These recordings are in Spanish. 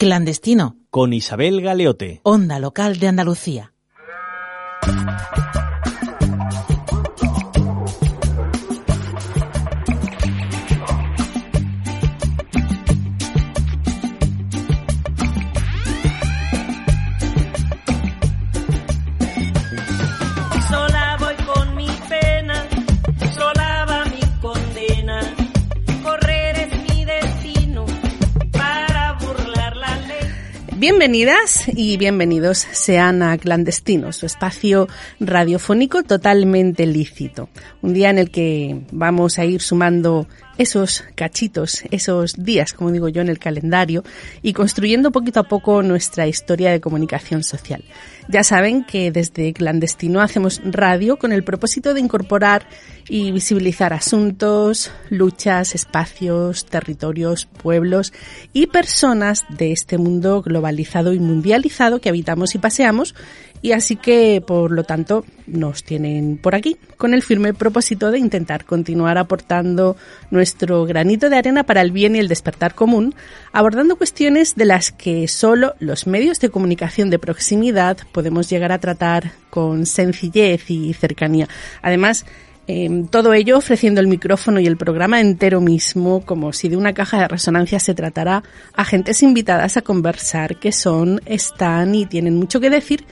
Clandestino. Con Isabel Galeote. Onda local de Andalucía. Bienvenidas y bienvenidos sean a Clandestinos, su espacio radiofónico totalmente lícito. Un día en el que vamos a ir sumando esos cachitos, esos días, como digo yo, en el calendario y construyendo poquito a poco nuestra historia de comunicación social. Ya saben que desde Clandestino hacemos radio con el propósito de incorporar y visibilizar asuntos, luchas, espacios, territorios, pueblos y personas de este mundo globalizado y mundializado que habitamos y paseamos y así que, por lo tanto, nos tienen por aquí con el firme propósito de intentar continuar aportando nuestro granito de arena para el bien y el despertar común, abordando cuestiones de las que solo los medios de comunicación de proximidad podemos llegar a tratar con sencillez y cercanía. Además, eh, todo ello ofreciendo el micrófono y el programa entero mismo, como si de una caja de resonancia se tratara a gentes invitadas a conversar que son, están y tienen mucho que decir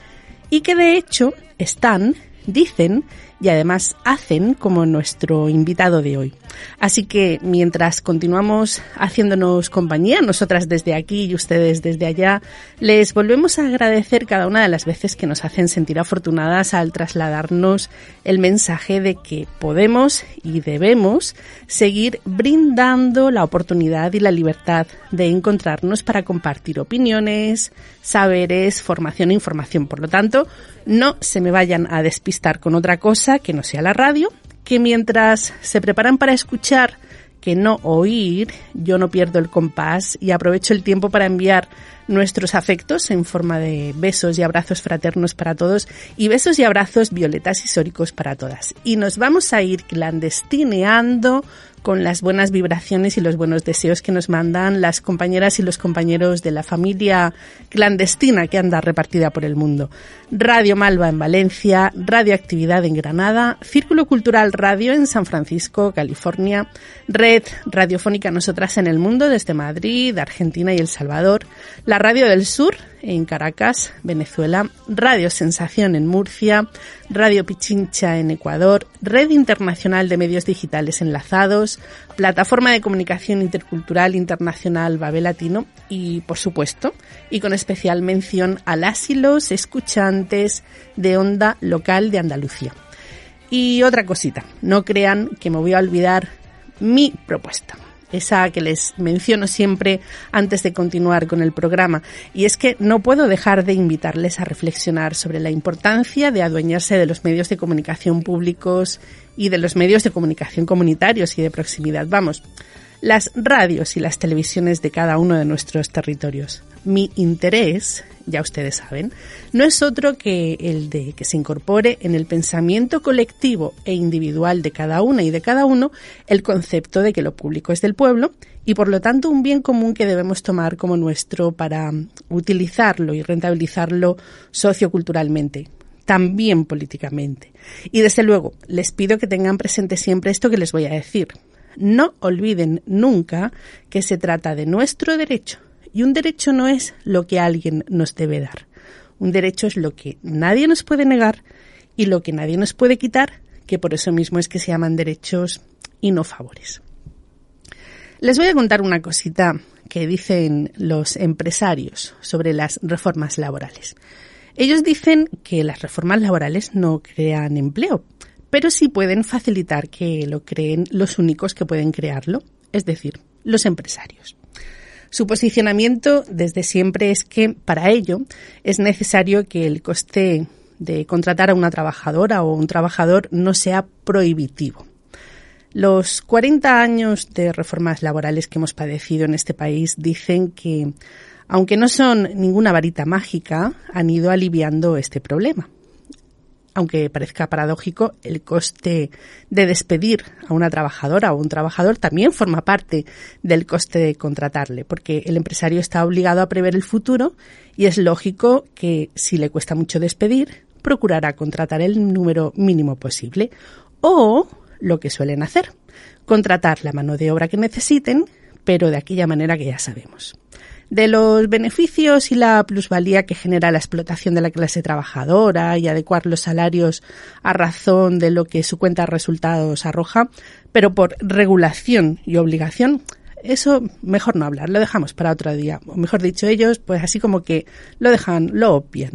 y que de hecho están, dicen y además hacen como nuestro invitado de hoy. Así que mientras continuamos haciéndonos compañía, nosotras desde aquí y ustedes desde allá, les volvemos a agradecer cada una de las veces que nos hacen sentir afortunadas al trasladarnos el mensaje de que podemos y debemos seguir brindando la oportunidad y la libertad de encontrarnos para compartir opiniones, saberes, formación e información. Por lo tanto, no se me vayan a despistar con otra cosa que no sea la radio, que mientras se preparan para escuchar que no oír, yo no pierdo el compás y aprovecho el tiempo para enviar nuestros afectos en forma de besos y abrazos fraternos para todos y besos y abrazos violetas y sóricos para todas. Y nos vamos a ir clandestineando con las buenas vibraciones y los buenos deseos que nos mandan las compañeras y los compañeros de la familia clandestina que anda repartida por el mundo. Radio Malva en Valencia, Radioactividad en Granada, Círculo Cultural Radio en San Francisco, California, Red Radiofónica Nosotras en el Mundo desde Madrid, Argentina y El Salvador, la Radio del Sur en Caracas, Venezuela, Radio Sensación en Murcia, Radio Pichincha en Ecuador, Red Internacional de Medios Digitales Enlazados, Plataforma de Comunicación Intercultural Internacional Babel Latino y, por supuesto, y con especial mención a las y los escuchantes de onda local de Andalucía. Y otra cosita, no crean que me voy a olvidar mi propuesta esa que les menciono siempre antes de continuar con el programa, y es que no puedo dejar de invitarles a reflexionar sobre la importancia de adueñarse de los medios de comunicación públicos y de los medios de comunicación comunitarios y de proximidad. Vamos, las radios y las televisiones de cada uno de nuestros territorios. Mi interés, ya ustedes saben, no es otro que el de que se incorpore en el pensamiento colectivo e individual de cada una y de cada uno el concepto de que lo público es del pueblo y por lo tanto un bien común que debemos tomar como nuestro para utilizarlo y rentabilizarlo socioculturalmente también políticamente. Y desde luego, les pido que tengan presente siempre esto que les voy a decir. No olviden nunca que se trata de nuestro derecho y un derecho no es lo que alguien nos debe dar. Un derecho es lo que nadie nos puede negar y lo que nadie nos puede quitar, que por eso mismo es que se llaman derechos y no favores. Les voy a contar una cosita que dicen los empresarios sobre las reformas laborales. Ellos dicen que las reformas laborales no crean empleo, pero sí pueden facilitar que lo creen los únicos que pueden crearlo, es decir, los empresarios. Su posicionamiento desde siempre es que para ello es necesario que el coste de contratar a una trabajadora o un trabajador no sea prohibitivo. Los 40 años de reformas laborales que hemos padecido en este país dicen que, aunque no son ninguna varita mágica, han ido aliviando este problema. Aunque parezca paradójico, el coste de despedir a una trabajadora o un trabajador también forma parte del coste de contratarle, porque el empresario está obligado a prever el futuro y es lógico que si le cuesta mucho despedir, procurará contratar el número mínimo posible o lo que suelen hacer, contratar la mano de obra que necesiten, pero de aquella manera que ya sabemos. De los beneficios y la plusvalía que genera la explotación de la clase trabajadora y adecuar los salarios a razón de lo que su cuenta de resultados arroja, pero por regulación y obligación, eso mejor no hablar, lo dejamos para otro día. O mejor dicho, ellos, pues así como que lo dejan, lo obvian.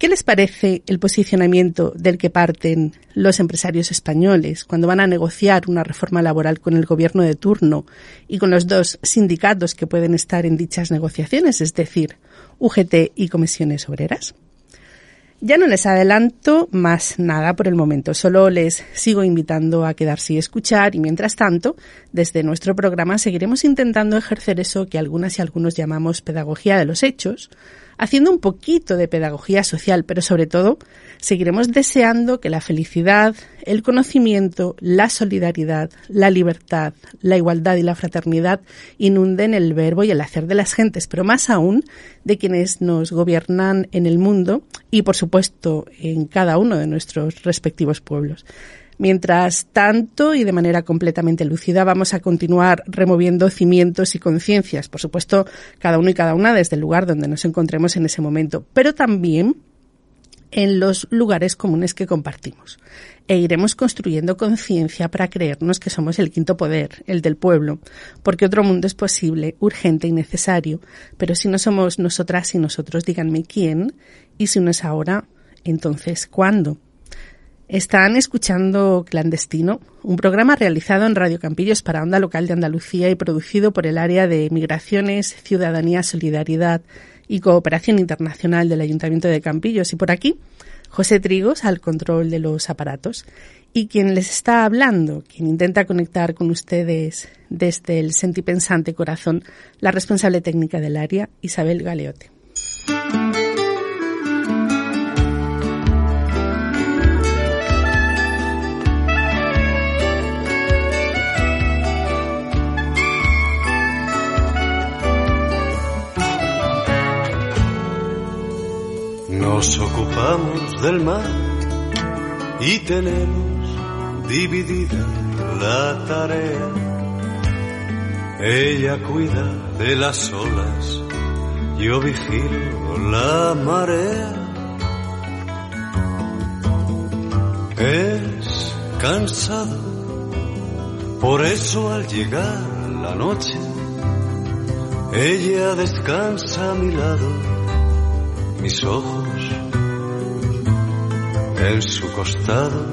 ¿Qué les parece el posicionamiento del que parten los empresarios españoles cuando van a negociar una reforma laboral con el gobierno de turno y con los dos sindicatos que pueden estar en dichas negociaciones, es decir, UGT y comisiones obreras? Ya no les adelanto más nada por el momento, solo les sigo invitando a quedarse y escuchar y mientras tanto, desde nuestro programa seguiremos intentando ejercer eso que algunas y algunos llamamos pedagogía de los hechos, haciendo un poquito de pedagogía social, pero sobre todo seguiremos deseando que la felicidad, el conocimiento, la solidaridad, la libertad, la igualdad y la fraternidad inunden el verbo y el hacer de las gentes, pero más aún de quienes nos gobiernan en el mundo y, por supuesto, en cada uno de nuestros respectivos pueblos. Mientras tanto, y de manera completamente lúcida, vamos a continuar removiendo cimientos y conciencias, por supuesto, cada uno y cada una desde el lugar donde nos encontremos en ese momento, pero también en los lugares comunes que compartimos. E iremos construyendo conciencia para creernos que somos el quinto poder, el del pueblo, porque otro mundo es posible, urgente y necesario, pero si no somos nosotras y nosotros, díganme quién, y si no es ahora, entonces ¿cuándo? Están escuchando Clandestino, un programa realizado en Radio Campillos para Onda Local de Andalucía y producido por el área de Migraciones, Ciudadanía, Solidaridad y Cooperación Internacional del Ayuntamiento de Campillos. Y por aquí, José Trigos al control de los aparatos. Y quien les está hablando, quien intenta conectar con ustedes desde el sentipensante corazón, la responsable técnica del área, Isabel Galeote. Nos ocupamos del mar y tenemos dividida la tarea. Ella cuida de las olas, yo vigilo la marea. Es cansado, por eso al llegar la noche, ella descansa a mi lado, mis ojos en su costado.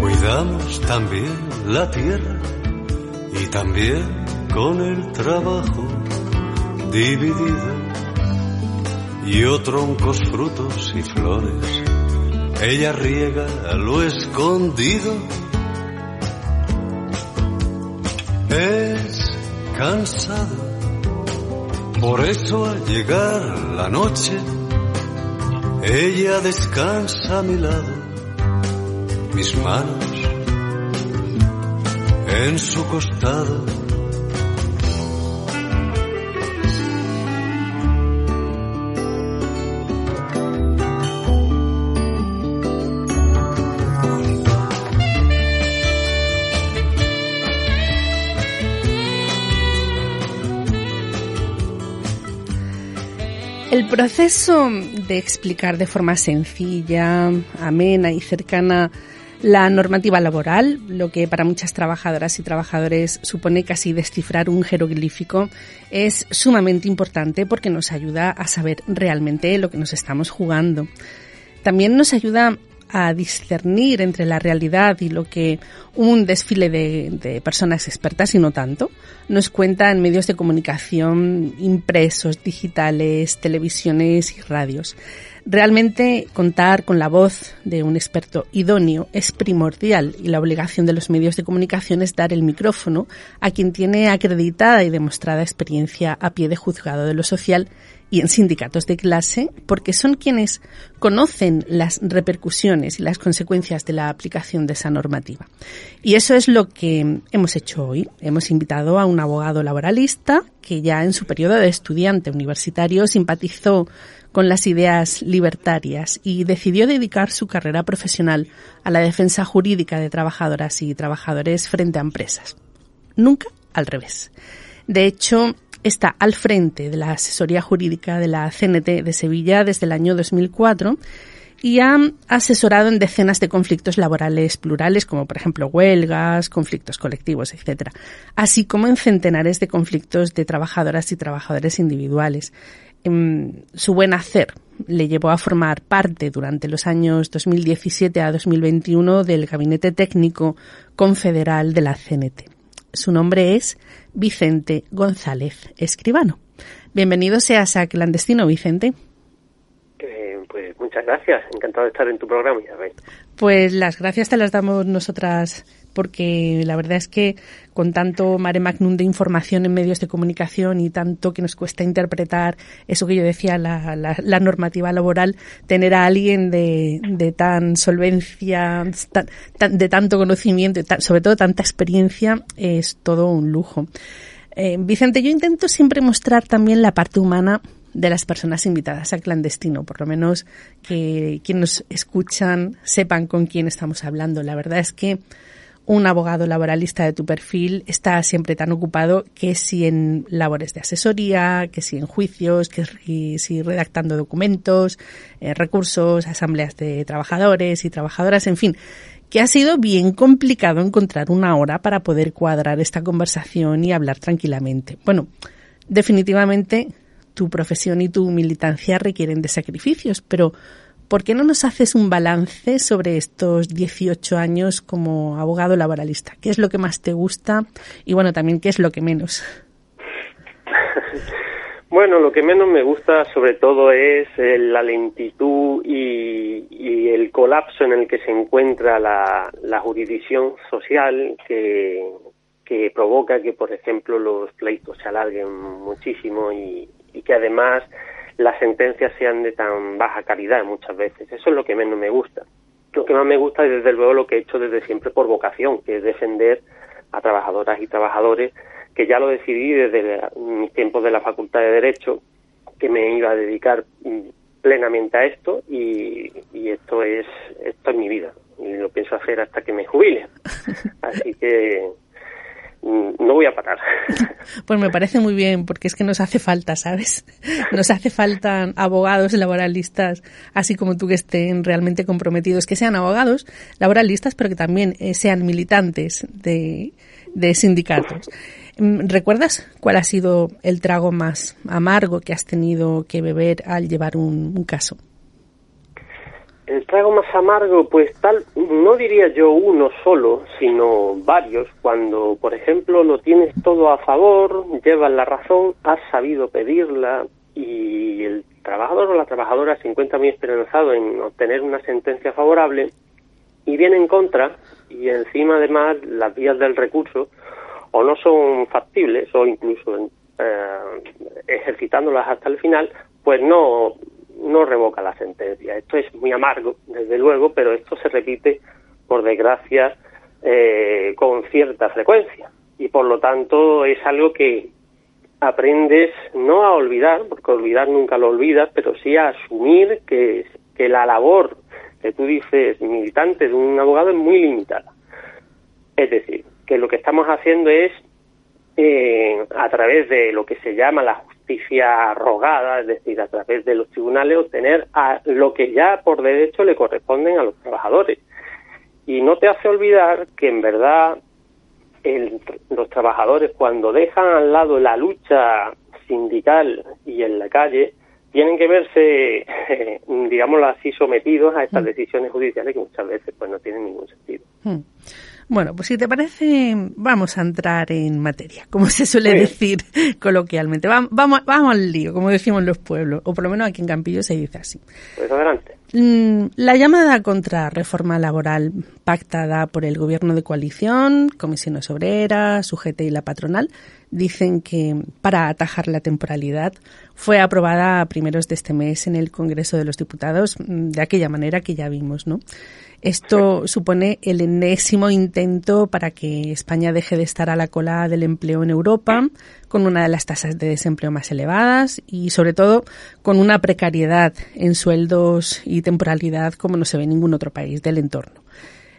Cuidamos también la tierra y también con el trabajo dividido y o troncos, frutos y flores. Ella riega lo escondido cansado. Por eso al llegar la noche, ella descansa a mi lado, mis manos en su costado. El proceso de explicar de forma sencilla, amena y cercana La normativa laboral, lo que para muchas trabajadoras y trabajadores supone casi descifrar un jeroglífico, es sumamente importante porque nos ayuda a saber realmente lo que nos estamos jugando. También nos ayuda a discernir entre la realidad y lo que un desfile de, personas expertas y no tanto nos cuenta en medios de comunicación impresos, digitales, televisiones y radios. Realmente contar con la voz de un experto idóneo es primordial y la obligación de los medios de comunicación es dar el micrófono a quien tiene acreditada y demostrada experiencia a pie de juzgado de lo social y en sindicatos de clase, porque son quienes conocen las repercusiones y las consecuencias de la aplicación de esa normativa. Y eso es lo que hemos hecho hoy. Hemos invitado a un abogado laboralista que ya en su periodo de estudiante universitario simpatizó con las ideas libertarias y decidió dedicar su carrera profesional a la defensa jurídica de trabajadoras y trabajadores frente a empresas. Nunca al revés. De hecho, está al frente de la asesoría jurídica de la CNT de Sevilla desde el año 2004 y ha asesorado en decenas de conflictos laborales plurales, como por ejemplo huelgas, conflictos colectivos, etc., así como en centenares de conflictos de trabajadoras y trabajadores individuales. Em, su buen hacer le llevó a formar parte durante los años 2017 a 2021 del Gabinete Técnico Confederal de la CNT. Su nombre es Vicente González Escribano. Bienvenido seas a Clandestino, Vicente. Eh, pues muchas gracias, encantado de estar en tu programa, Isabel. Pues las gracias te las damos nosotras porque la verdad es que con tanto mare magnum de información en medios de comunicación y tanto que nos cuesta interpretar eso que yo decía, la, la, normativa laboral, tener a alguien de, de tan solvencia, de tanto conocimiento, y sobre todo tanta experiencia, es todo un lujo. Eh, Vicente, yo intento siempre mostrar también la parte humana de las personas invitadas al clandestino, por lo menos que quienes nos escuchan sepan con quién estamos hablando. La verdad es que un abogado laboralista de tu perfil está siempre tan ocupado que si en labores de asesoría, que si en juicios, que si redactando documentos, eh, recursos, asambleas de trabajadores y trabajadoras, en fin, que ha sido bien complicado encontrar una hora para poder cuadrar esta conversación y hablar tranquilamente. Bueno, definitivamente tu profesión y tu militancia requieren de sacrificios, pero ¿Por qué no nos haces un balance sobre estos 18 años como abogado laboralista? ¿Qué es lo que más te gusta y bueno, también qué es lo que menos? Bueno, lo que menos me gusta sobre todo es eh, la lentitud y, el colapso en el que se encuentra la, jurisdicción social que, que, provoca que, por ejemplo, los pleitos se alarguen muchísimo y que además las sentencias sean de tan baja calidad muchas veces. Eso es lo que menos me gusta. Lo que más me gusta es desde luego lo que he hecho desde siempre por vocación, que es defender a trabajadoras y trabajadores, que ya lo decidí desde mis tiempos de la Facultad de Derecho, que me iba a dedicar plenamente a esto y, y esto es esto es mi vida y lo pienso hacer hasta que me jubile. Así que Mm, no voy a parar. Pues me parece muy bien, porque es que nos hace falta, ¿sabes? Nos hace falta abogados laboralistas, así como tú que estén realmente comprometidos, que sean abogados laboralistas, pero que también eh, sean militantes de, de sindicatos. Mm, ¿Recuerdas cuál ha sido el trago más amargo que has tenido que beber al llevar un caso? El trago más amargo, pues tal, no diría yo uno solo, sino varios. Cuando, por ejemplo, lo tienes todo a favor, llevas la razón, has sabido pedirla y el trabajador o la trabajadora se encuentra muy esperanzado en obtener una sentencia favorable y viene en contra y encima además las vías del recurso o no son factibles o incluso eh, ejercitándolas hasta el final, pues no no revoca la sentencia. Esto es muy amargo, desde luego, pero esto se repite, por desgracia, eh, con cierta frecuencia. Y por lo tanto es algo que aprendes no a olvidar, porque olvidar nunca lo olvidas, pero sí a asumir que, que la labor que tú dices militante de un abogado es muy limitada. Es decir, que lo que estamos haciendo es, eh, a través de lo que se llama la justicia rogada, es decir, a través de los tribunales, obtener a lo que ya por derecho le corresponden a los trabajadores. y no te hace olvidar que en verdad el, los trabajadores cuando dejan al lado la lucha sindical y en la calle tienen que verse, digámoslo así, sometidos a estas decisiones judiciales que muchas veces pues no tienen ningún sentido. Hmm. Bueno, pues si te parece, vamos a entrar en materia, como se suele decir coloquialmente. Vamos, vamos, vamos al lío, como decimos los pueblos, o por lo menos aquí en Campillo se dice así. Pues adelante. Mm, La llamada contra reforma laboral pactada por el gobierno de coalición, comisiones obreras, UGT y la patronal dicen que para atajar la temporalidad fue aprobada a primeros de este mes en el Congreso de los Diputados mm, de aquella manera que ya vimos, ¿no? Esto supone el enésimo intento para que España deje de estar a la cola del empleo en Europa, con una de las tasas de desempleo más elevadas y, sobre todo, con una precariedad en sueldos y temporalidad como no se ve en ningún otro país del entorno.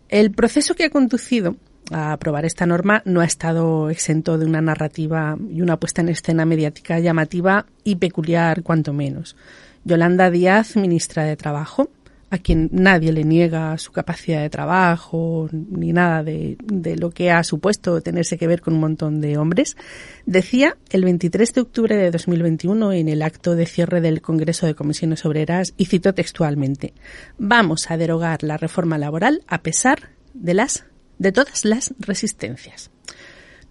El proceso que ha conducido a aprobar esta norma no ha estado exento de una narrativa y una puesta en escena mediática llamativa y peculiar, cuanto menos. Yolanda Díaz, ministra de Trabajo, a quien nadie le niega su capacidad de trabajo ni nada de, de, lo que ha supuesto tenerse que ver con un montón de hombres, decía el 23 de octubre de 2021 en el acto de cierre del Congreso de Comisiones Obreras, y cito textualmente, vamos a derogar la reforma laboral a pesar de las de todas las resistencias.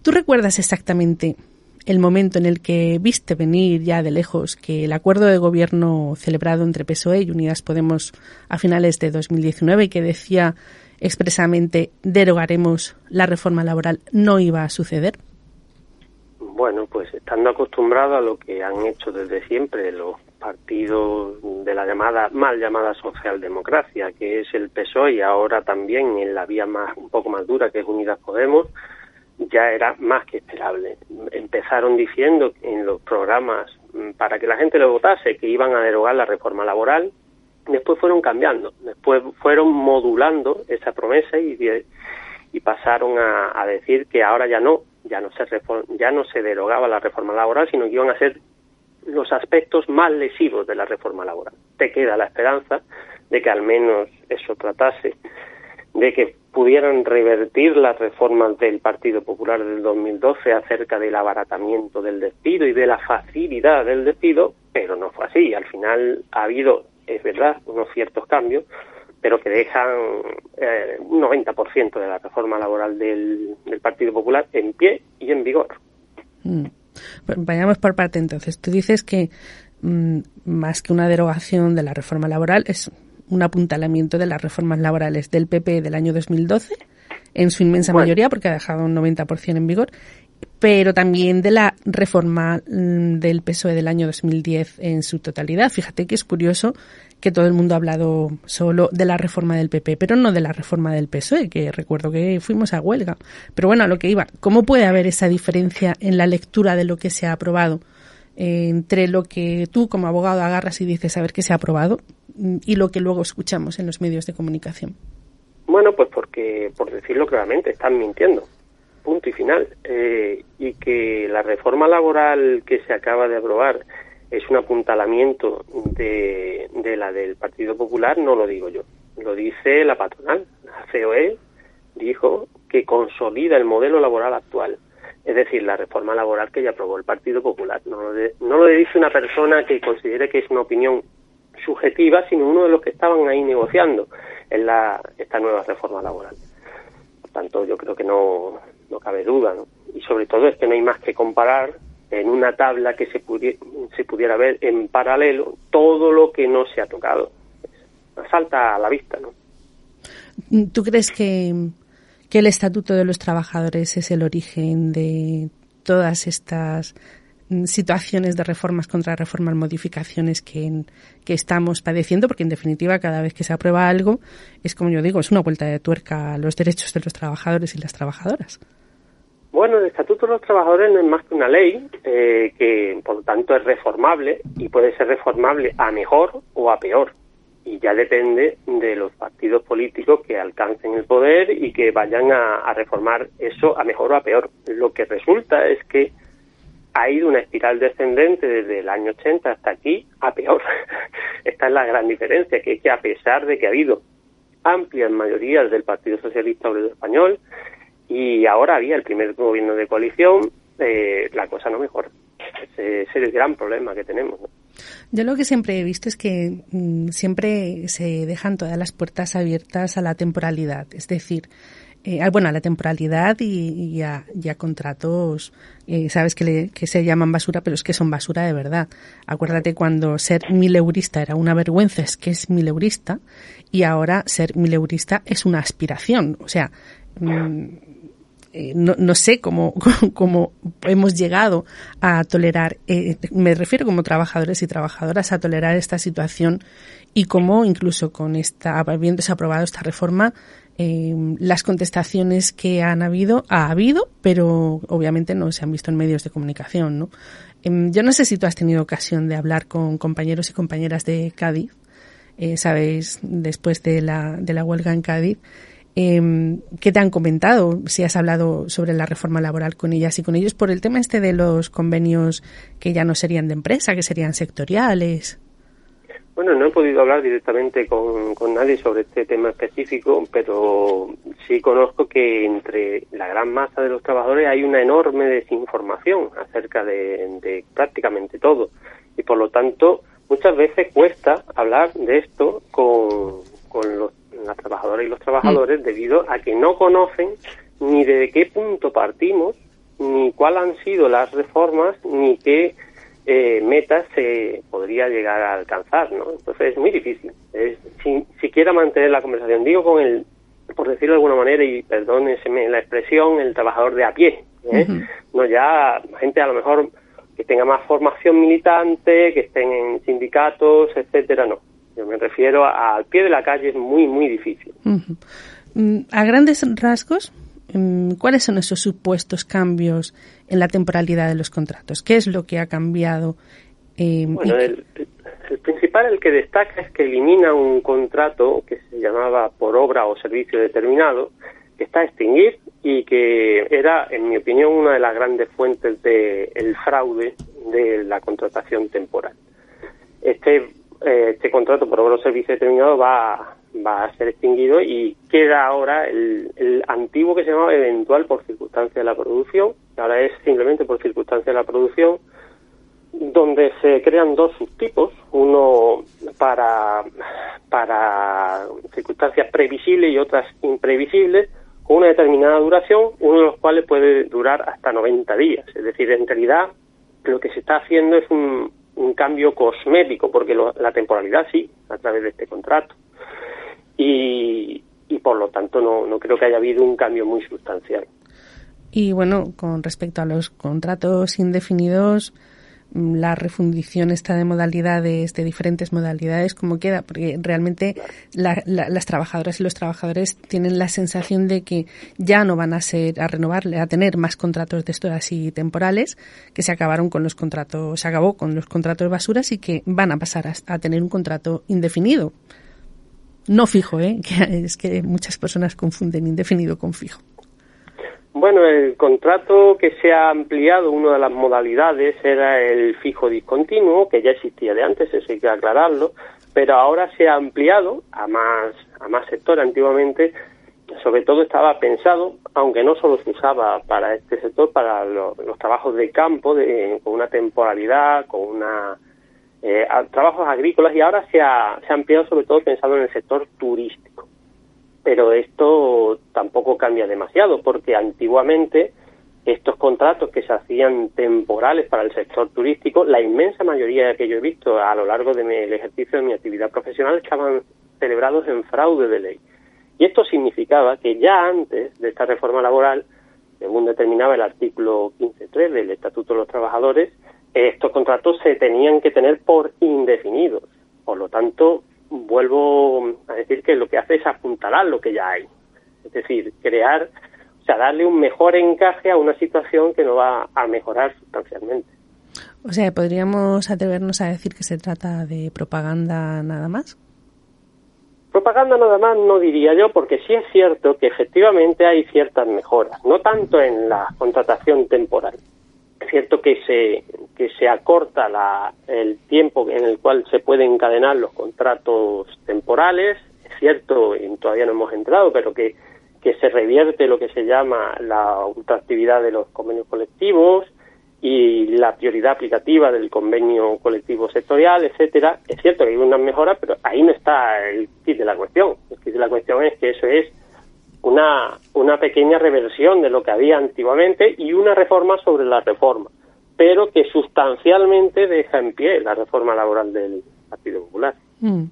¿Tú recuerdas exactamente el momento en el que viste venir ya de lejos que el acuerdo de gobierno celebrado entre PSOE y Unidas Podemos a finales de 2019 y que decía expresamente derogaremos la reforma laboral no iba a suceder? Bueno, pues estando acostumbrado a lo que han hecho desde siempre los partidos de la llamada mal llamada socialdemocracia, que es el PSOE y ahora también en la vía más un poco más dura que es Unidas Podemos, ya era más que esperable. Empezaron diciendo en los programas para que la gente lo votase que iban a derogar la reforma laboral, después fueron cambiando, después fueron modulando esa promesa y, pasaron a, a, decir que ahora ya no, ya no se ya no se derogaba la reforma laboral, sino que iban a ser los aspectos más lesivos de la reforma laboral. Te queda la esperanza de que al menos eso tratase de que pudieran revertir las reformas del Partido Popular del 2012 acerca del abaratamiento del despido y de la facilidad del despido, pero no fue así. Al final ha habido, es verdad, unos ciertos cambios, pero que dejan eh, un 90% de la reforma laboral del, del, Partido Popular en pie y en vigor. Mm. Vayamos por parte entonces. Tú dices que mm, más que una derogación de la reforma laboral es un apuntalamiento de las reformas laborales del PP del año 2012, en su inmensa bueno. mayoría, porque ha dejado un 90% en vigor, pero también de la reforma mm, del PSOE del año 2010 en su totalidad. Fíjate que es curioso que todo el mundo ha hablado solo de la reforma del PP, pero no de la reforma del PSOE, que recuerdo que fuimos a huelga. Pero bueno, a lo que iba, ¿cómo puede haber esa diferencia en la lectura de lo que se ha aprobado eh, entre lo que tú como abogado agarras y dices a ver qué se ha aprobado y lo que luego escuchamos en los medios de comunicación? Bueno, pues porque, por decirlo claramente, están mintiendo punto y final. Eh, y que la reforma laboral que se acaba de aprobar es un apuntalamiento de, de la del Partido Popular, no lo digo yo, lo dice la patronal. La COE dijo que consolida el modelo laboral actual, es decir, la reforma laboral que ya aprobó el Partido Popular. No lo, de, no lo dice una persona que considere que es una opinión subjetiva, sino uno de los que estaban ahí negociando en la, esta nueva reforma laboral. Por tanto, yo creo que no, no cabe duda, ¿no? Y sobre todo es que no hay más que comparar en una tabla que se, pudiera, se pudiera ver en paralelo todo lo que no se ha tocado. Salta a la vista, ¿no? ¿Tú crees que, que el Estatuto de los Trabajadores es el origen de todas estas situaciones de reformas contra reformas, modificaciones que, que estamos padeciendo, porque en definitiva cada vez que se aprueba algo es como yo digo, es una vuelta de tuerca a los derechos de los trabajadores y las trabajadoras. Bueno, el Estatuto de los Trabajadores no es más que una ley eh, que, por lo tanto, es reformable y puede ser reformable a mejor o a peor. Y ya depende de los partidos políticos que alcancen el poder y que vayan a reformar eso a mejor o a peor. Lo que resulta es que ha ido una espiral descendente desde el año 80 hasta aquí a peor. Esta es la gran diferencia, que es que a pesar de que ha habido amplias mayorías del Partido Socialista Obrero Español y ahora había el primer gobierno de coalición, eh, la cosa no mejora. Ese, es el gran problema que tenemos. Yo lo que siempre he visto es que mm, siempre se dejan todas las puertas abiertas a la temporalidad, es decir, eh, bueno, a la temporalidad y, a, contratos, eh, sabes que, que, se llaman basura, pero es que son basura de verdad. Acuérdate cuando ser mileurista era una vergüenza, es que es mileurista, y ahora ser mileurista es una aspiración. O sea, mm, eh, no, no, sé cómo, cómo, hemos llegado a tolerar, eh, me refiero como trabajadores y trabajadoras, a tolerar esta situación y cómo incluso con esta, habiéndose aprobado esta reforma, eh, las contestaciones que han habido, ha habido, pero obviamente no se han visto en medios de comunicación, ¿no? Em, yo no sé si tú has tenido ocasión de hablar con compañeros y compañeras de Cádiz, eh, sabéis, después de la, de la huelga en Cádiz, eh, ¿qué te han comentado? Si has hablado sobre la reforma laboral con ellas y con ellos por el tema este de los convenios que ya no serían de empresa, que serían sectoriales. Bueno, no he podido hablar directamente con, nadie sobre este tema específico, pero sí conozco que entre la gran masa de los trabajadores hay una enorme desinformación acerca de, prácticamente todo. Y por lo tanto, muchas veces cuesta hablar de esto con, los, las trabajadoras y los trabajadores mm. debido a que no conocen ni de qué punto partimos, ni cuáles han sido las reformas, ni qué eh, metas se podría llegar a alcanzar, ¿no? Entonces es muy difícil. Es, si, siquiera mantener la conversación. Digo con el, por decirlo de alguna manera, y perdóneseme la expresión, el trabajador de a pie. ¿eh? No ya gente a lo mejor que tenga más formación militante, que estén en sindicatos, etcétera, no. Yo me refiero al pie de la calle, es muy, muy difícil. Mm, a grandes rasgos, ¿cuáles son esos supuestos cambios en la temporalidad de los contratos? ¿Qué es lo que ha cambiado? Eh, bueno, el, principal, el que destaca, es que elimina un contrato que se llamaba por obra o servicio determinado, que está a extinguir y que era, en mi opinión, una de las grandes fuentes del fraude de la contratación temporal. Este, eh, este contrato por obra o servicio determinado va va a ser extinguido y queda ahora el, antiguo que se llamaba eventual por circunstancia de la producción, que ahora es simplemente por circunstancia de la producción, donde se crean dos subtipos, uno para, para circunstancias previsibles y otras imprevisibles, con una determinada duración, uno de los cuales puede durar hasta 90 días. Es decir, en realidad lo que se está haciendo es un, un cambio cosmético, porque la temporalidad sí, a través de este contrato y, por lo tanto no, no creo que haya habido un cambio muy sustancial. Y bueno, con respecto a los contratos indefinidos, mm, la refundición está de modalidades, de diferentes modalidades, ¿cómo queda? Porque realmente las trabajadoras y los trabajadores tienen la sensación de que ya no van a ser, a renovar, a tener más contratos de estos así temporales, que se acabaron con los contratos, se acabó con los contratos basuras y que van a pasar a tener un contrato indefinido. No fijo, ¿eh? Que es que muchas personas confunden indefinido con fijo. Bueno, el contrato que se ha ampliado, una de las modalidades era el fijo discontinuo, que ya existía de antes, eso hay que aclararlo, pero ahora se ha ampliado a más, a más sector. Antiguamente, sobre todo estaba pensado, aunque no solo se usaba para este sector, para los trabajos de campo, de, con una temporalidad, con una eh, trabajos agrícolas y ahora se ha, se ha ampliado sobre todo pensando en el sector turístico. Pero esto tampoco cambia demasiado porque antiguamente estos contratos que se hacían temporales para el sector turístico, la inmensa mayoría que yo he visto a lo largo del ejercicio de mi actividad profesional estaban celebrados en fraude de ley. Y esto significaba que ya antes de esta reforma laboral, según determinaba el artículo 15.3 del Estatuto de los Trabajadores, estos contratos se tenían que tener por indefinidos. Por lo tanto, vuelvo a decir que lo que hace es apuntalar lo que ya hay. Es decir, crear, o sea, darle un mejor encaje a una situación que no va a mejorar sustancialmente. O sea, ¿podríamos atrevernos a decir que se trata de propaganda nada más? Propaganda nada más no diría yo, porque sí es cierto que efectivamente hay ciertas mejoras, no tanto en la contratación temporal, es cierto que se, que se acorta la, el tiempo en el cual se pueden encadenar los contratos temporales, es cierto, y todavía no hemos entrado, pero que, que se revierte lo que se llama la ultraactividad de los convenios colectivos y la prioridad aplicativa del convenio colectivo sectorial, etcétera. Es cierto que hay unas mejoras, pero ahí no está el kit de la cuestión. El kit de la cuestión es que eso es una, una pequeña reversión de lo que había antiguamente y una reforma sobre la reforma, pero que sustancialmente deja en pie la reforma laboral del Partido Popular. Mm.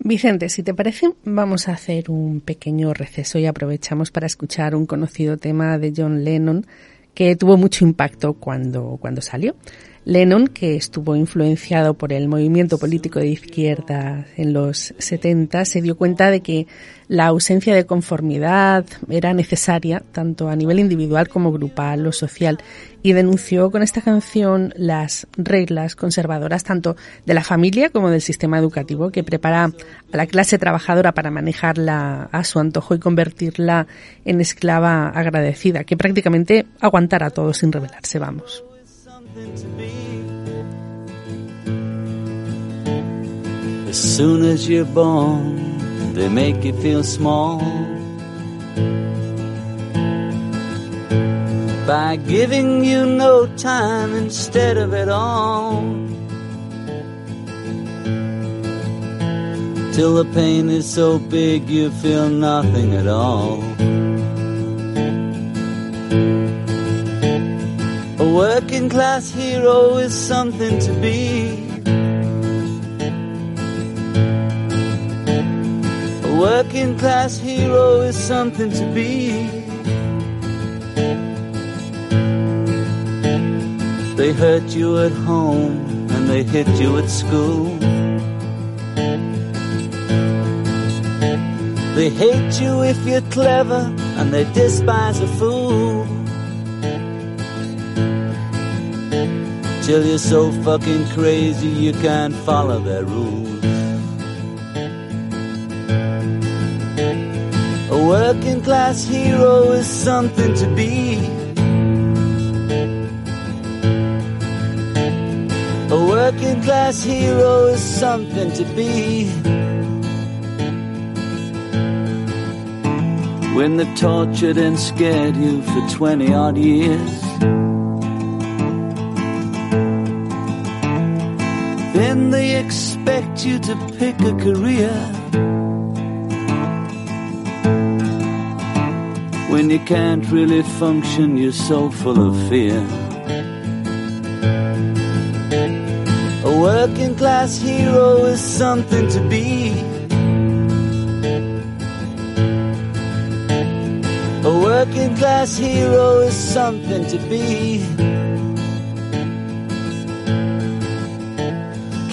Vicente, si te parece, vamos a hacer un pequeño receso y aprovechamos para escuchar un conocido tema de John Lennon que tuvo mucho impacto cuando, cuando salió. Lennon, que estuvo influenciado por el movimiento político de izquierda en los 70, se dio cuenta de que la ausencia de conformidad era necesaria tanto a nivel individual como grupal o social y denunció con esta canción las reglas conservadoras tanto de la familia como del sistema educativo que prepara a la clase trabajadora para manejarla a su antojo y convertirla en esclava agradecida, que prácticamente aguantara todo sin rebelarse, vamos. As soon as you're born, they make you feel small. By giving you no time instead of it all. Till the pain is so big you feel nothing at all. A working class hero is something to be. A working class hero is something to be. They hurt you at home and they hit you at school. They hate you if you're clever and they despise a fool. Till you're so fucking crazy you can't follow their rules. A working class hero is something to be. A working class hero is something to be. When they tortured and scared you for 20 odd years. Expect you to pick a career. When you can't really function, you're so full of fear. A working class hero is something to be. A working class hero is something to be.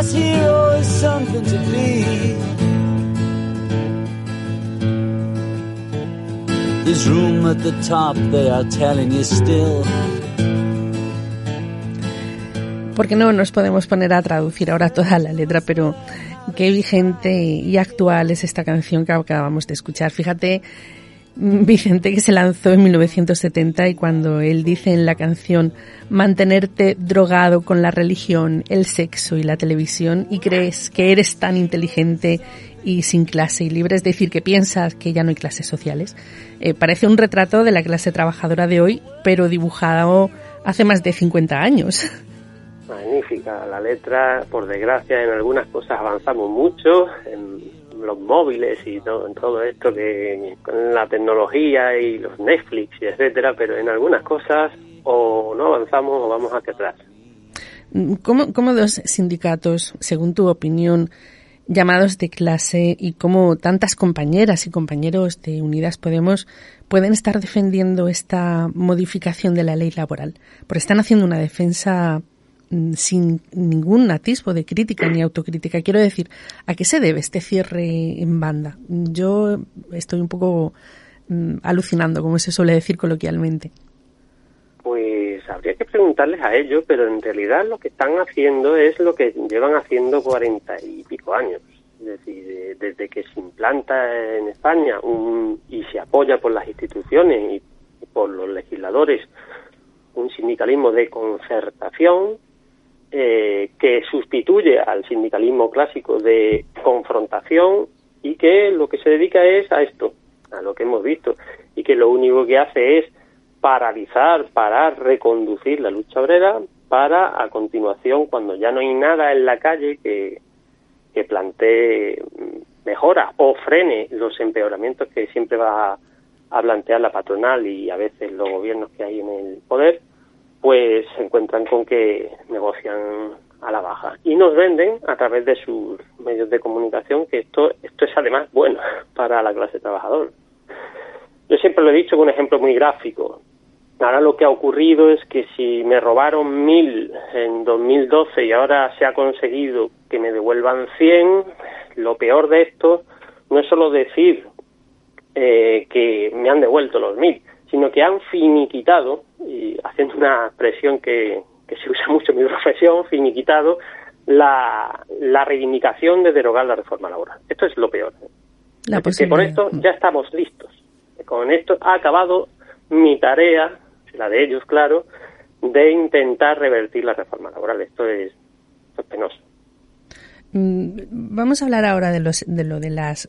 Class hero is something to be. There's room at the top, they are telling you still. Porque no nos podemos poner a traducir ahora toda la letra, pero qué vigente y actual es esta canción que acabamos de escuchar. Fíjate, Vicente, que se lanzó en 1970 y cuando él dice en la canción mantenerte drogado con la religión, el sexo y la televisión y crees que eres tan inteligente y sin clase y libre, es decir, que piensas que ya no hay clases sociales, eh, parece un retrato de la clase trabajadora de hoy, pero dibujado hace más de 50 años. Magnífica la letra, por desgracia en algunas cosas avanzamos mucho, en los móviles y todo, todo esto que con la tecnología y los Netflix y etcétera, pero en algunas cosas o no avanzamos o vamos hacia atrás. ¿Cómo, cómo dos sindicatos, según tu opinión, llamados de clase y cómo tantas compañeras y compañeros de Unidas Podemos pueden estar defendiendo esta modificación de la ley laboral? Porque están haciendo una defensa sin ningún atisbo de crítica ni autocrítica. Quiero decir, ¿a qué se debe este cierre en banda? Yo estoy un poco mm, alucinando, como se suele decir coloquialmente. Pues habría que preguntarles a ellos, pero en realidad lo que están haciendo es lo que llevan haciendo cuarenta y pico años. Es decir, de- desde que se implanta en España un, y se apoya por las instituciones y por los legisladores un sindicalismo de concertación eh, que sustituye al sindicalismo clásico de confrontación y que lo que se dedica es a esto, a lo que hemos visto, y que lo único que hace es paralizar, parar, reconducir la lucha obrera para, a continuación, cuando ya no hay nada en la calle que, que plantee mejoras o frene los empeoramientos que siempre va a plantear la patronal y a veces los gobiernos que hay en el poder, pues se encuentran con que negocian a la baja y nos venden a través de sus medios de comunicación que esto esto es además bueno para la clase trabajadora. Yo siempre lo he dicho con un ejemplo muy gráfico. Ahora lo que ha ocurrido es que si me robaron mil en 2012 y ahora se ha conseguido que me devuelvan 100, lo peor de esto no es solo decir eh, que me han devuelto los mil, sino que han finiquitado, y haciendo una expresión que, que se usa mucho en mi profesión, finiquitado la, la reivindicación de derogar la reforma laboral. Esto es lo peor. La Es decir, que con posibilidad. esto ya estamos listos. Con esto ha acabado mi tarea, la de ellos, claro, de intentar revertir la reforma laboral. Esto es, esto es penoso. Mm, Vamos a hablar ahora de, los, de lo de las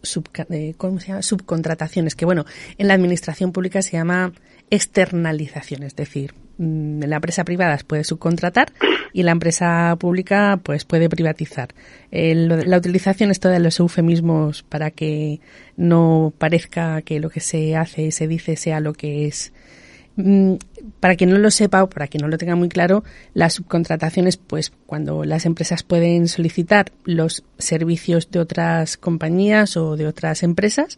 de- ¿cómo se llama? subcontrataciones, que bueno, en la administración pública se llama externalización, es decir, mm, la empresa privada puede subcontratar y la empresa pública pues puede privatizar. La utilización esto de los eufemismos para que no parezca que lo que se hace y se dice sea lo que es Mm, para quien no lo sepa o para quien no lo tenga muy claro, las subcontrataciones, pues cuando las empresas pueden solicitar los servicios de otras compañías o de otras empresas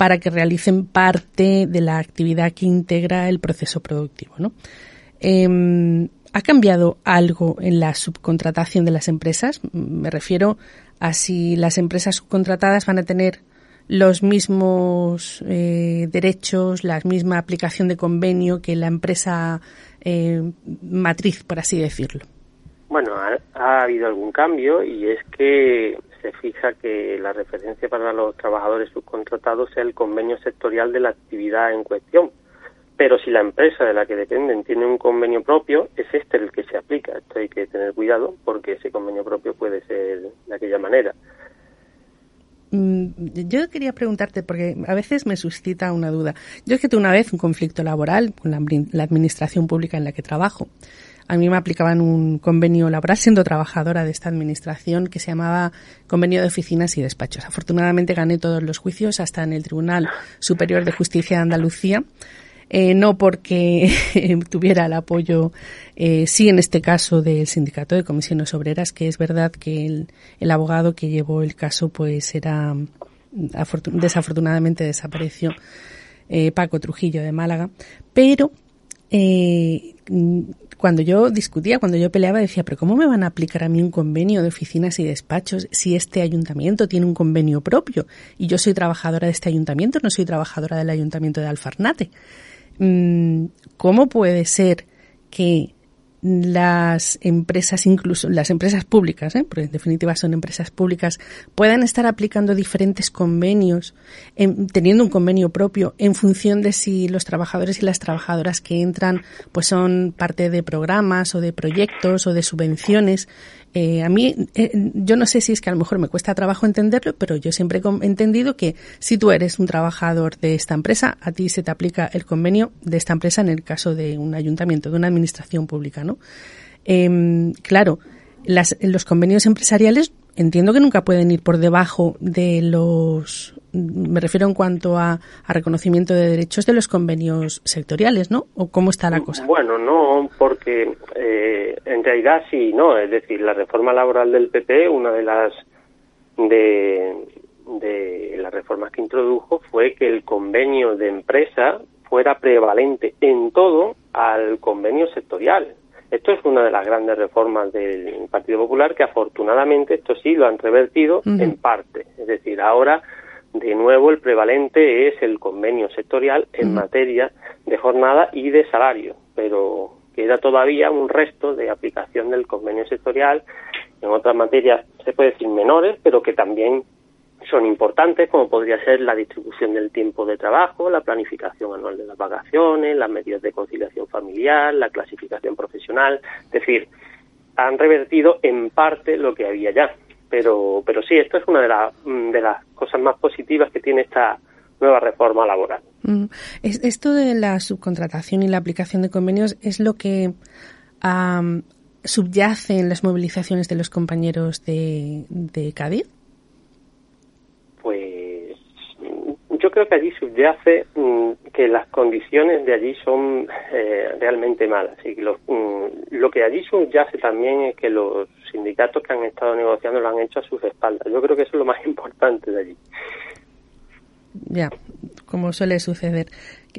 para que realicen parte de la actividad que integra el proceso productivo, ¿no? Em, ¿Ha cambiado algo en la subcontratación de las empresas? Me refiero a si las empresas subcontratadas van a tener los mismos eh, derechos, la misma aplicación de convenio que la empresa eh, matriz, por así decirlo. Bueno, ha habido algún cambio y es que se fija que la referencia para los trabajadores subcontratados sea el convenio sectorial de la actividad en cuestión. Pero si la empresa de la que dependen tiene un convenio propio, es este el que se aplica. Esto hay que tener cuidado porque ese convenio propio puede ser de aquella manera. Mm, Yo quería preguntarte, porque a veces me suscita una duda. Yo es que tuve una vez un conflicto laboral con la, la administración pública en la que trabajo. A mí me aplicaban un convenio laboral siendo trabajadora de esta administración que se llamaba Convenio de Oficinas y Despachos. Afortunadamente gané todos los juicios hasta en el Tribunal Superior de Justicia de Andalucía. Eh, no porque tuviera el apoyo, eh, sí en este caso del sindicato de comisiones obreras, que es verdad que el, abogado que llevó el caso pues era afortun- desafortunadamente desapareció eh, Paco Trujillo de Málaga, pero eh, mm, cuando yo discutía, cuando yo peleaba, decía, pero ¿cómo me van a aplicar a mí un convenio de oficinas y despachos si este ayuntamiento tiene un convenio propio? Y yo soy trabajadora de este ayuntamiento, no soy trabajadora del ayuntamiento de Alfarnate. Mm, ¿Cómo puede ser que las empresas, incluso las empresas públicas, ¿eh? porque en definitiva son empresas públicas, puedan estar aplicando diferentes convenios, en- teniendo un convenio propio, en función de si los trabajadores y las trabajadoras que entran, pues son parte de programas o de proyectos o de subvenciones. Eh, a mí, eh, yo no sé si es que a lo mejor me cuesta trabajo entenderlo, pero yo siempre he entendido que si tú eres un trabajador de esta empresa, a ti se te aplica el convenio de esta empresa en el caso de un ayuntamiento, de una administración pública, ¿no? Em, claro, las, los convenios empresariales entiendo que nunca pueden ir por debajo de los, me refiero en cuanto a, a reconocimiento de derechos de los convenios sectoriales, ¿no? ¿O cómo está la cosa? Bueno, no, porque eh, en realidad sí, no. Es decir, la reforma laboral del PP, una de las de, de las reformas que introdujo fue que el convenio de empresa fuera prevalente en todo al convenio sectorial. Esto es una de las grandes reformas del Partido Popular que afortunadamente esto sí lo han revertido en parte. Es decir, ahora de nuevo el prevalente es el convenio sectorial en materia de jornada y de salario, pero queda todavía un resto de aplicación del convenio sectorial. En otras materias, se puede decir menores, pero que también son importantes, como podría ser la distribución del tiempo de trabajo, la planificación anual de las vacaciones, las medidas de conciliación familiar, la clasificación profesional, es decir, han revertido en parte lo que había ya. Pero, pero sí, esto es una de, de las cosas más positivas que tiene esta nueva reforma laboral. Mm. Esto de la subcontratación y la aplicación de convenios es lo que subyace en las movilizaciones de los compañeros de Cádiz. yo creo que allí subyace mm, que las condiciones de allí son eh, realmente malas. Y lo, mm, lo que allí subyace también es que los sindicatos que han estado negociando lo han hecho a sus espaldas. Yo creo que eso es lo más importante de allí. Ya, como suele suceder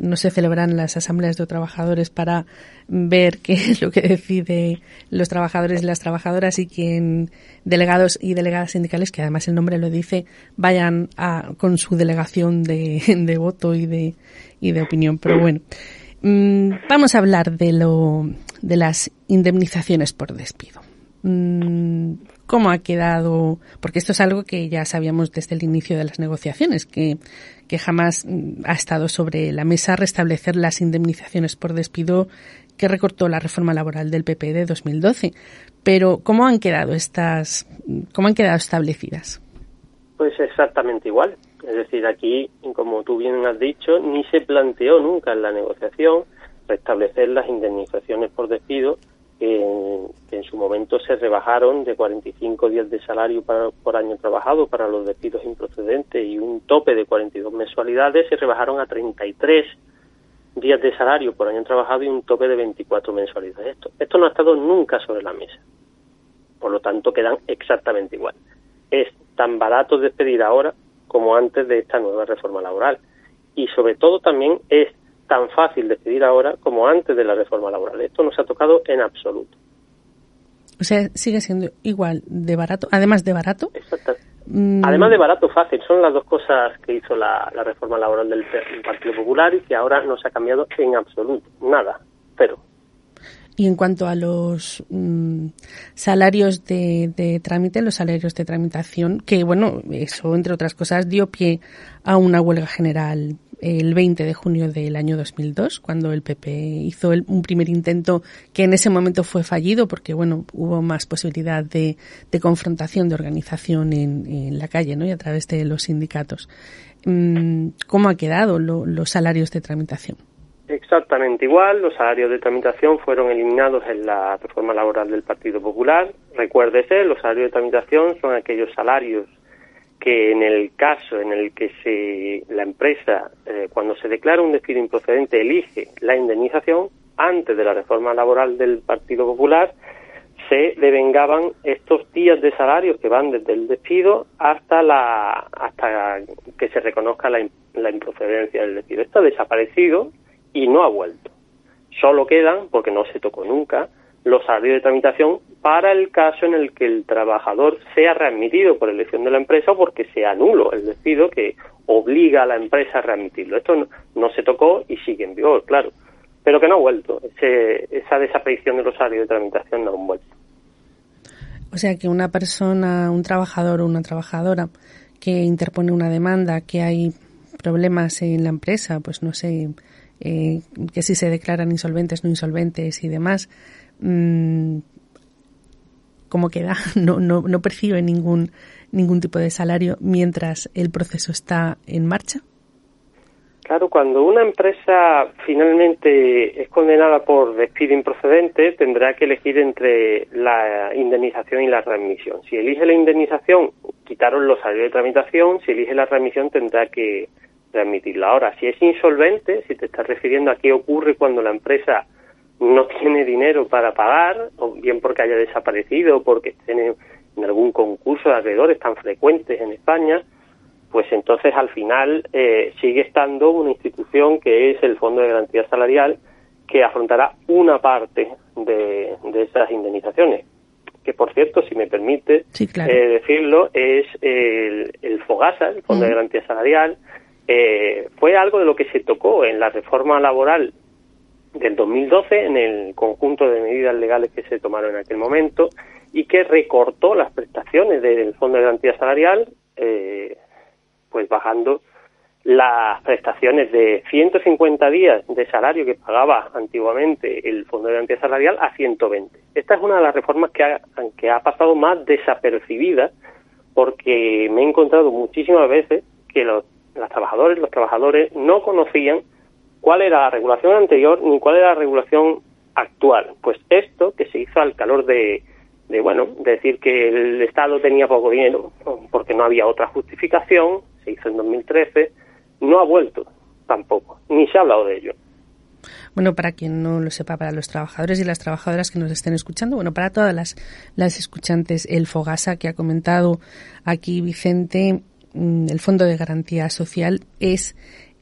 no se celebran las asambleas de trabajadores para ver qué es lo que decide los trabajadores y las trabajadoras y quien delegados y delegadas sindicales, que además el nombre lo dice, vayan a, con su delegación de, de voto y de, y de opinión. Pero bueno, mm, vamos a hablar de lo de las indemnizaciones por despido. Mm, cómo ha quedado, porque esto es algo que ya sabíamos desde el inicio de las negociaciones, que, que jamás mm, ha estado sobre la mesa restablecer las indemnizaciones por despido que recortó la reforma laboral del PP de 2012. Pero, ¿cómo han quedado estas, cómo han quedado establecidas? Pues exactamente igual. Es decir, aquí, como tú bien has dicho, ni se planteó nunca en la negociación restablecer las indemnizaciones por despido que en su momento se rebajaron de 45 días de salario por año trabajado para los despidos improcedentes y un tope de 42 mensualidades, se rebajaron a 33 días de salario por año trabajado y un tope de 24 mensualidades. Esto, esto no ha estado nunca sobre la mesa. Por lo tanto, quedan exactamente igual. Es tan barato despedir ahora como antes de esta nueva reforma laboral. Y sobre todo también es tan fácil decidir ahora como antes de la reforma laboral. Esto no se ha tocado en absoluto. O sea, sigue siendo igual de barato, además de barato. Exacto. Mm. Además de barato, fácil. Son las dos cosas que hizo la, reforma laboral del, Partido Popular y que ahora no se ha cambiado en absoluto. Nada. Pero. Y en cuanto a los mm, salarios de, trámite, los salarios de tramitación, que bueno, eso entre otras cosas dio pie a una huelga general el 20 de junio del año 2002, cuando el PP hizo un primer intento que en ese momento fue fallido porque, bueno, hubo más posibilidad de, confrontación, de organización en, la calle, ¿no? Y a través de los sindicatos. Mm, ¿Cómo ha quedado los salarios de tramitación? Exactamente igual, los salarios de tramitación fueron eliminados en la reforma laboral del Partido Popular. Recuérdese, los salarios de tramitación son aquellos salarios que en el caso en el que se, la empresa, eh, cuando se declara un despido improcedente, elige la indemnización, antes de la reforma laboral del Partido Popular, se devengaban estos días de salarios que van desde el despido hasta la hasta que se reconozca la, la improcedencia del despido. Esto ha desaparecido y no ha vuelto. Solo quedan, porque no se tocó nunca, los salarios de tramitación para el caso en el que el trabajador sea readmitido por elección de la empresa o porque sea nulo el despido que obliga a la empresa a readmitirlo. Esto no, se tocó y sigue en vigor, claro, pero que no ha vuelto. esa desaparición de los salarios de tramitación no ha vuelto. O sea que una persona, un trabajador o una trabajadora que interpone una demanda, que hay problemas en la empresa, pues no sé, eh, que si se declaran insolventes, no insolventes y demás, mmm, como queda, no, no, no percibe ningún, ningún tipo de salario mientras el proceso está en marcha? Claro, cuando una empresa finalmente es condenada por despido improcedente, tendrá que elegir entre la indemnización y la readmisión. Si elige la indemnización, quitaron los salarios de tramitación, si elige la readmisión, tendrá que readmitirla. Ahora, si es insolvente, si te estás refiriendo a qué ocurre cuando la empresa no tiene dinero para pagar, o bien porque haya desaparecido, o porque tiene en algún concurso de alrededores tan frecuentes en España, pues entonces al final eh, sigue estando una institución que es el Fondo de Garantía Salarial, que afrontará una parte de, de esas indemnizaciones. Que, por cierto, si me permite Sí, claro. eh, decirlo, es el, el FOGASA, el Fondo de. Garantía Salarial, eh, fue algo de lo que se tocó en la reforma laboral del 2012 en el conjunto de medidas legales que se tomaron en aquel momento y que recortó las prestaciones del Fondo de Garantía Salarial, eh, pues bajando las prestaciones de 150 días de salario que pagaba antiguamente el Fondo de Garantía Salarial a 120. Esta es una de las reformas que ha, que ha pasado más desapercibida porque me he encontrado muchísimas veces que los, los trabajadores, los trabajadores no conocían cuál era la regulación anterior ni cuál era la regulación actual. Pues esto que se hizo al calor de, de bueno, de decir que el Estado tenía poco dinero porque no había otra justificación, se hizo en 2013, no ha vuelto tampoco, ni se ha hablado de ello. Bueno, para quien no lo sepa, para los trabajadores y las trabajadoras que nos estén escuchando, bueno, para todas las, las escuchantes, el FOGASA que ha comentado aquí Vicente, el Fondo de Garantía Social, es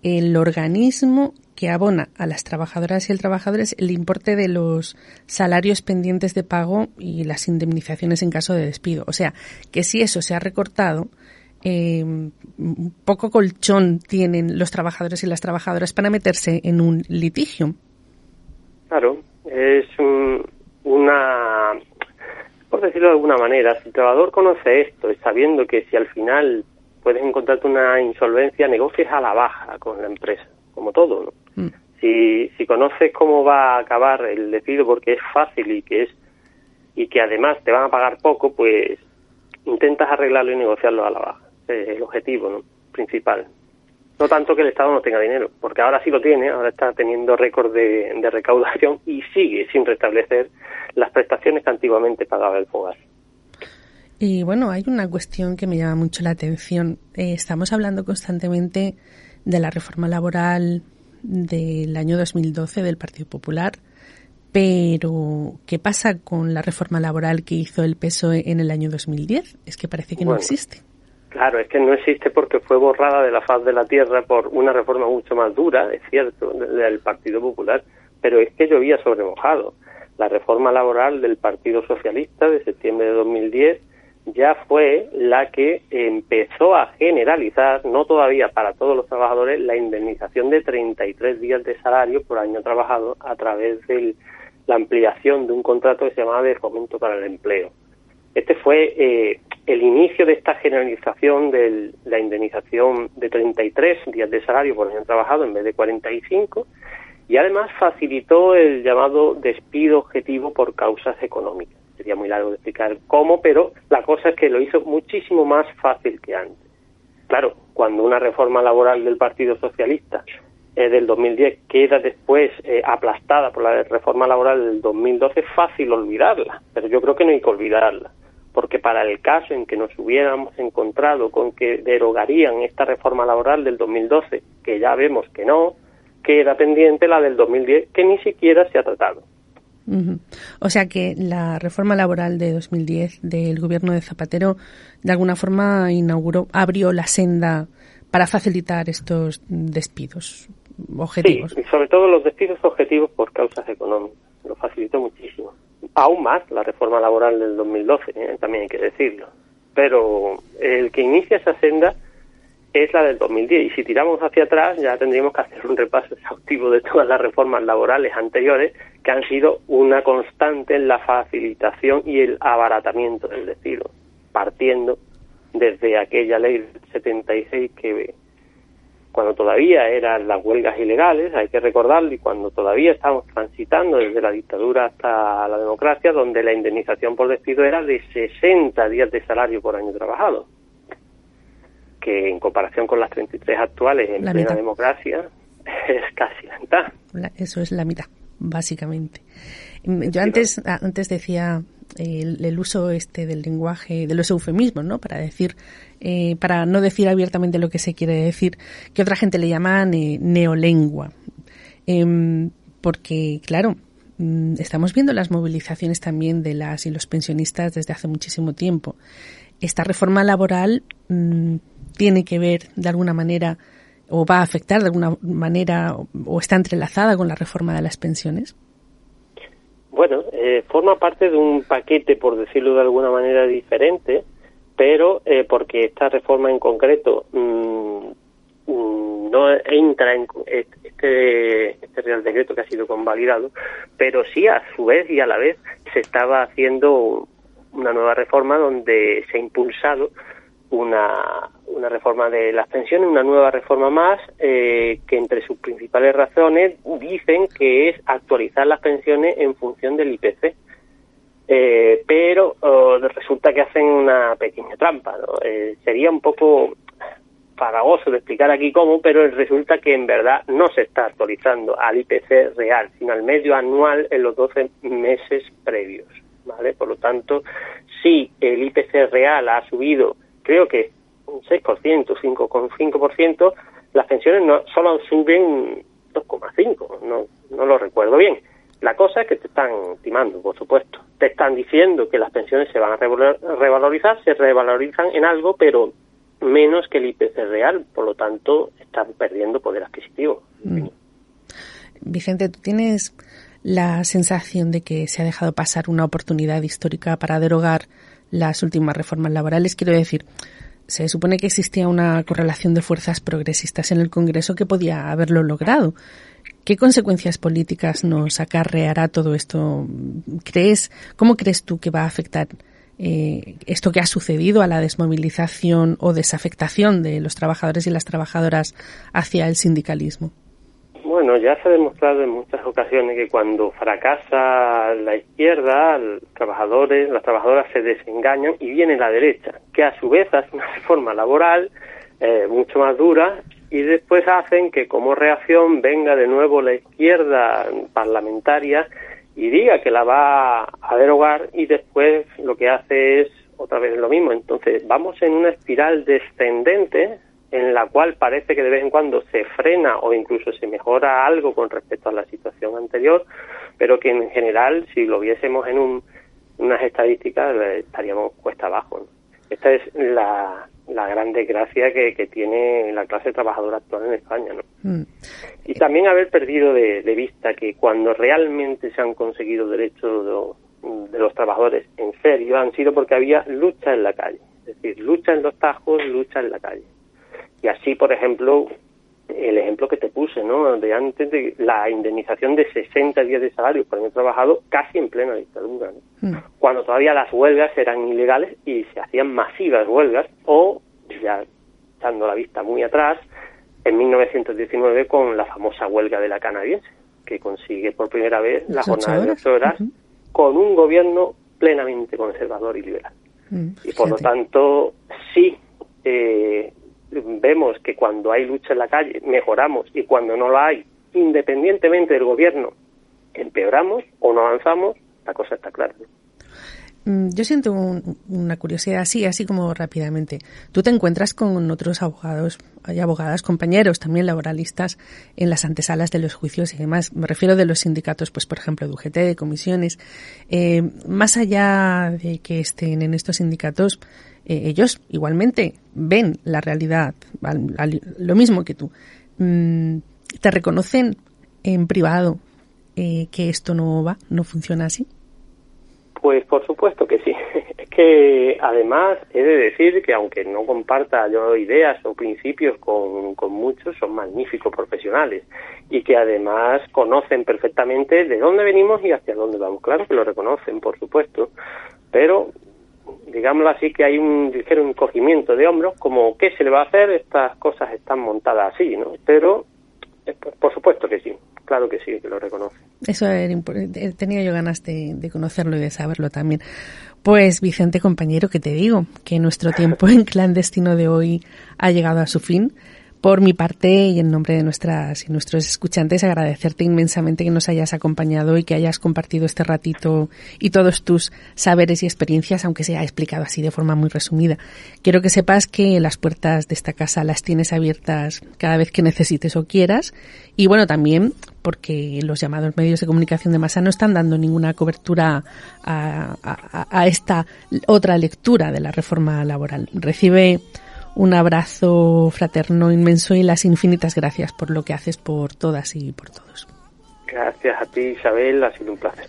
el organismo que abona a las trabajadoras y el trabajadores el importe de los salarios pendientes de pago y las indemnizaciones en caso de despido. O sea, que si eso se ha recortado, eh, poco colchón tienen los trabajadores y las trabajadoras para meterse en un litigio. Claro, es un- una, por decirlo de alguna manera, si el trabajador conoce esto y sabiendo que si al final puedes encontrarte una insolvencia, negocies a la baja con la empresa, como todo, ¿no? Mm. Si, si conoces cómo va a acabar el despido porque es fácil y que es y que además te van a pagar poco, pues intentas arreglarlo y negociarlo a la baja. Ese es el objetivo ¿no? principal. No tanto que el Estado no tenga dinero, porque ahora sí lo tiene, ahora está teniendo récord de, de recaudación y sigue sin restablecer las prestaciones que antiguamente pagaba el FOGAS. Y bueno, hay una cuestión que me llama mucho la atención. Eh, estamos hablando constantemente de la reforma laboral del año 2012 del Partido Popular, pero ¿qué pasa con la reforma laboral que hizo el PSOE en el año 2010? Es que parece que no existe. Claro, es que no existe porque fue borrada de la faz de la tierra por una reforma mucho más dura, es cierto, del Partido Popular, pero es que llovía sobre mojado. La reforma laboral del Partido Socialista de septiembre de 2010 ya fue la que empezó a generalizar, no todavía para todos los trabajadores, la indemnización de 33 días de salario por año trabajado a través de la ampliación de un contrato que se llamaba de fomento para el empleo. Este fue eh, el inicio de esta generalización de la indemnización de 33 días de salario por año trabajado en vez de 45 y además facilitó el llamado despido objetivo por causas económicas. Sería muy largo de explicar cómo, pero la cosa es que lo hizo muchísimo más fácil que antes. Claro, cuando una reforma laboral del Partido Socialista eh, del 2010 queda después eh, aplastada por la reforma laboral del 2012, es fácil olvidarla, pero yo creo que no hay que olvidarla, porque para el caso en que nos hubiéramos encontrado con que derogarían esta reforma laboral del 2012, que ya vemos que no, queda pendiente la del 2010, que ni siquiera se ha tratado. O sea que la reforma laboral de 2010 del gobierno de Zapatero de alguna forma inauguró, abrió la senda para facilitar estos despidos objetivos. Sí, y sobre todo los despidos objetivos por causas económicas. Lo facilitó muchísimo. Aún más la reforma laboral del 2012, ¿eh? también hay que decirlo. Pero el que inicia esa senda es la del 2010. Y si tiramos hacia atrás, ya tendríamos que hacer un repaso exhaustivo de todas las reformas laborales anteriores que han sido una constante en la facilitación y el abaratamiento del despido, partiendo desde aquella ley del 76 que cuando todavía eran las huelgas ilegales, hay que recordarlo, y cuando todavía estamos transitando desde la dictadura hasta la democracia, donde la indemnización por despido era de 60 días de salario por año trabajado, que en comparación con las 33 actuales en La plena mitad. democracia es casi la mitad. La- eso es la mitad, básicamente. Mm, Yo antes, antes decía eh, el, el uso este del lenguaje, de los eufemismos, ¿no? Para decir, eh, para no decir abiertamente lo que se quiere decir, que otra gente le llama ne- neolengua. Em, porque, claro, mm, estamos viendo las movilizaciones también de las y los pensionistas desde hace muchísimo tiempo. Esta reforma laboral mm, tiene que ver, de alguna manera, o va a afectar de alguna manera o está entrelazada con la reforma de las pensiones? Bueno, eh, forma parte de un paquete, por decirlo de alguna manera diferente, pero eh, porque esta reforma en concreto mm, mm, no entra en este, este Real Decreto que ha sido convalidado, pero sí a su vez y a la vez se estaba haciendo una nueva reforma donde se ha impulsado una, una reforma de las pensiones, una nueva reforma más, eh, que entre sus principales razones dicen que es actualizar las pensiones en función del IPC. Eh, pero oh, resulta que hacen una pequeña trampa. Eh, sería un poco farragoso de explicar aquí cómo, pero resulta que en verdad no se está actualizando al IPC real, sino al medio anual en los 12 meses previos. ¿vale? Por lo tanto, si el IPC real ha subido creo que un 6%, 5,5%, las pensiones no solo suben 2,5%, no, no lo recuerdo bien. La cosa es que te están timando, por supuesto. Te están diciendo que las pensiones se van a revalorizar, se revalorizan en algo, pero menos que el IPC real, por lo tanto, están perdiendo poder adquisitivo. Mm. Vicente, ¿tú tienes la sensación de que se ha dejado pasar una oportunidad histórica para derogar las últimas reformas laborales. Quiero decir, se supone que existía una correlación de fuerzas progresistas en el Congreso que podía haberlo logrado. ¿Qué consecuencias políticas nos acarreará todo esto? ¿Crees, cómo crees tú que va a afectar eh, esto que ha sucedido a la desmovilización o desafectación de los trabajadores y las trabajadoras hacia el sindicalismo? Bueno, ya se ha demostrado en muchas ocasiones que cuando fracasa la izquierda, los trabajadores, las trabajadoras se desengañan y viene la derecha, que a su vez hace una reforma laboral eh, mucho más dura y después hacen que como reacción venga de nuevo la izquierda parlamentaria y diga que la va a derogar y después lo que hace es otra vez lo mismo. Entonces vamos en una espiral descendente en la cual parece que de vez en cuando se frena o incluso se mejora algo con respecto a la situación anterior, pero que en general, si lo viésemos en un, unas estadísticas, eh, estaríamos cuesta abajo. Esta es la, la gran desgracia que, que, tiene la clase trabajadora actual en España. ¿no? Mm. Y también haber perdido de, de, vista que cuando realmente se han conseguido derechos de, de los trabajadores en serio han sido porque había lucha en la calle. Es decir, lucha en los tajos, lucha en la calle. Y así, por ejemplo, el ejemplo que te puse, ¿no? De antes de la indemnización de 60 días de salario por año trabajado casi en plena dictadura, ¿no? Mm. Cuando todavía las huelgas eran ilegales y se hacían masivas huelgas o, ya dando la vista muy atrás, en 1919 con la famosa huelga de la canadiense, que consigue por primera vez la jornada de ocho horas con un gobierno plenamente conservador y liberal. Mm, y por lo tanto, sí, eh, vemos que cuando hay lucha en la calle mejoramos y cuando no la hay, independientemente del gobierno, empeoramos o no avanzamos, la cosa está clara. Mm, yo siento una curiosidad así, así como rápidamente. Tú te encuentras con otros abogados y abogadas, compañeros también laboralistas en las antesalas de los juicios y demás. Me refiero de los sindicatos, pues por ejemplo de UGT, de comisiones. Eh, más allá de que estén en estos sindicatos, eh, ellos igualmente ven la realidad, lo mismo que tú. Mm, ¿Te reconocen en privado eh, que esto no va, no funciona así? Pues por supuesto que sí. Es que además he de decir que aunque no comparta yo ideas o principios con, con muchos, son magníficos profesionales y que además conocen perfectamente de dónde venimos y hacia dónde vamos. Claro que lo reconocen, por supuesto, pero digámoslo así, que hay un ligero encogimiento de hombros, como ¿qué se le va a hacer? Estas cosas están montadas así, ¿no? Pero, eh, por supuesto que sí, claro que sí, que lo reconoce. Eso era eh, tenía yo ganas de, de, conocerlo y de saberlo también. Pues Vicente, compañero, que te digo, que nuestro tiempo en clandestino de hoy ha llegado a su fin. Por mi parte y en nombre de nuestras y nuestros escuchantes, agradecerte inmensamente que nos hayas acompañado y que hayas compartido este ratito y todos tus saberes y experiencias, aunque sea explicado así de forma muy resumida. Quiero que sepas que las puertas de esta casa las tienes abiertas cada vez que necesites o quieras. Y bueno, también porque los llamados medios de comunicación de masa no están dando ninguna cobertura a, a, a esta otra lectura de la reforma laboral. Recibe Un abrazo fraterno inmenso y las infinitas gracias por lo que haces por todas y por todos. Gracias a ti, Isabel, ha sido un placer.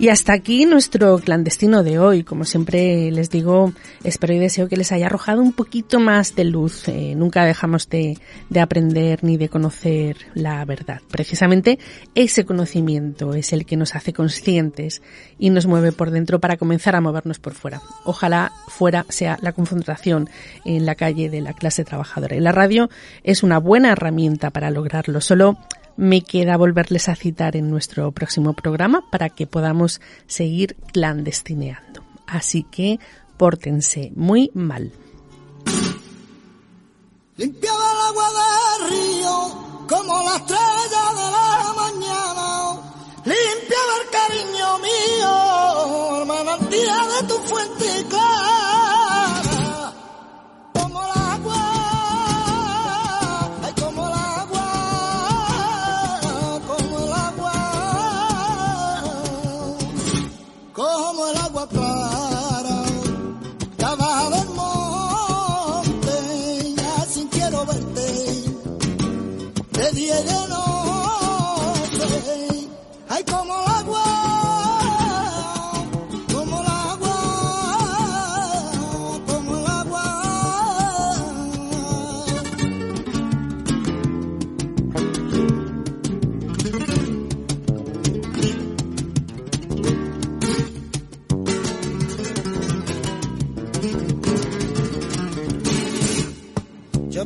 Y hasta aquí nuestro clandestino de hoy. Como siempre les digo, espero y deseo que les haya arrojado un poquito más de luz. Eh, nunca dejamos de, de, aprender ni de conocer la verdad. Precisamente ese conocimiento es el que nos hace conscientes y nos mueve por dentro para comenzar a movernos por fuera. Ojalá fuera sea la confrontación en la calle de la clase trabajadora. Y la radio es una buena herramienta para lograrlo. Solo me queda volverles a citar en nuestro próximo programa para que podamos seguir clandestineando. Así que pórtense muy mal. Limpiaba el agua del río como la estrella de la mañana. Limpiaba el cariño mío, hermana, de tu fuente clara.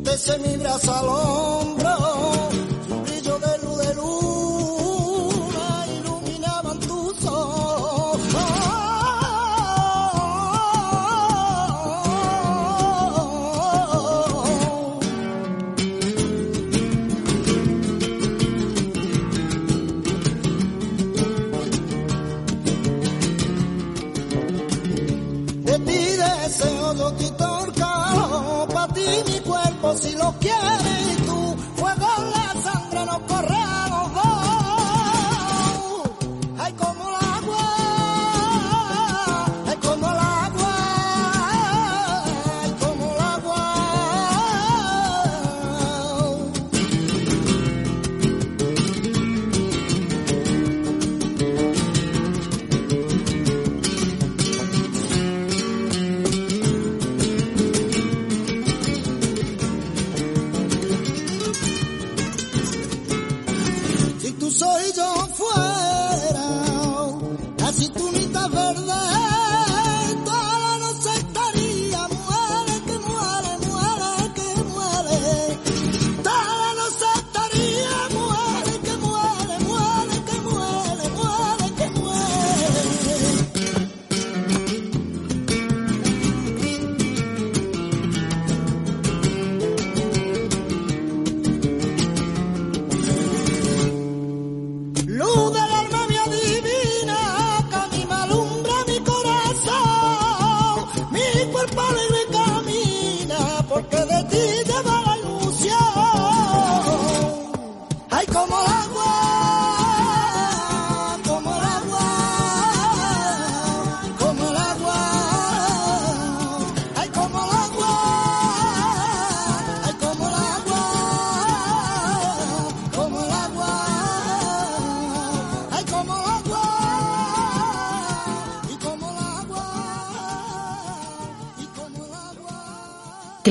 Te sé mi brazo si lo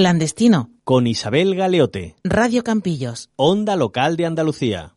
Clandestino. Con Isabel Galeote. Radio Campillos. Onda Local de Andalucía.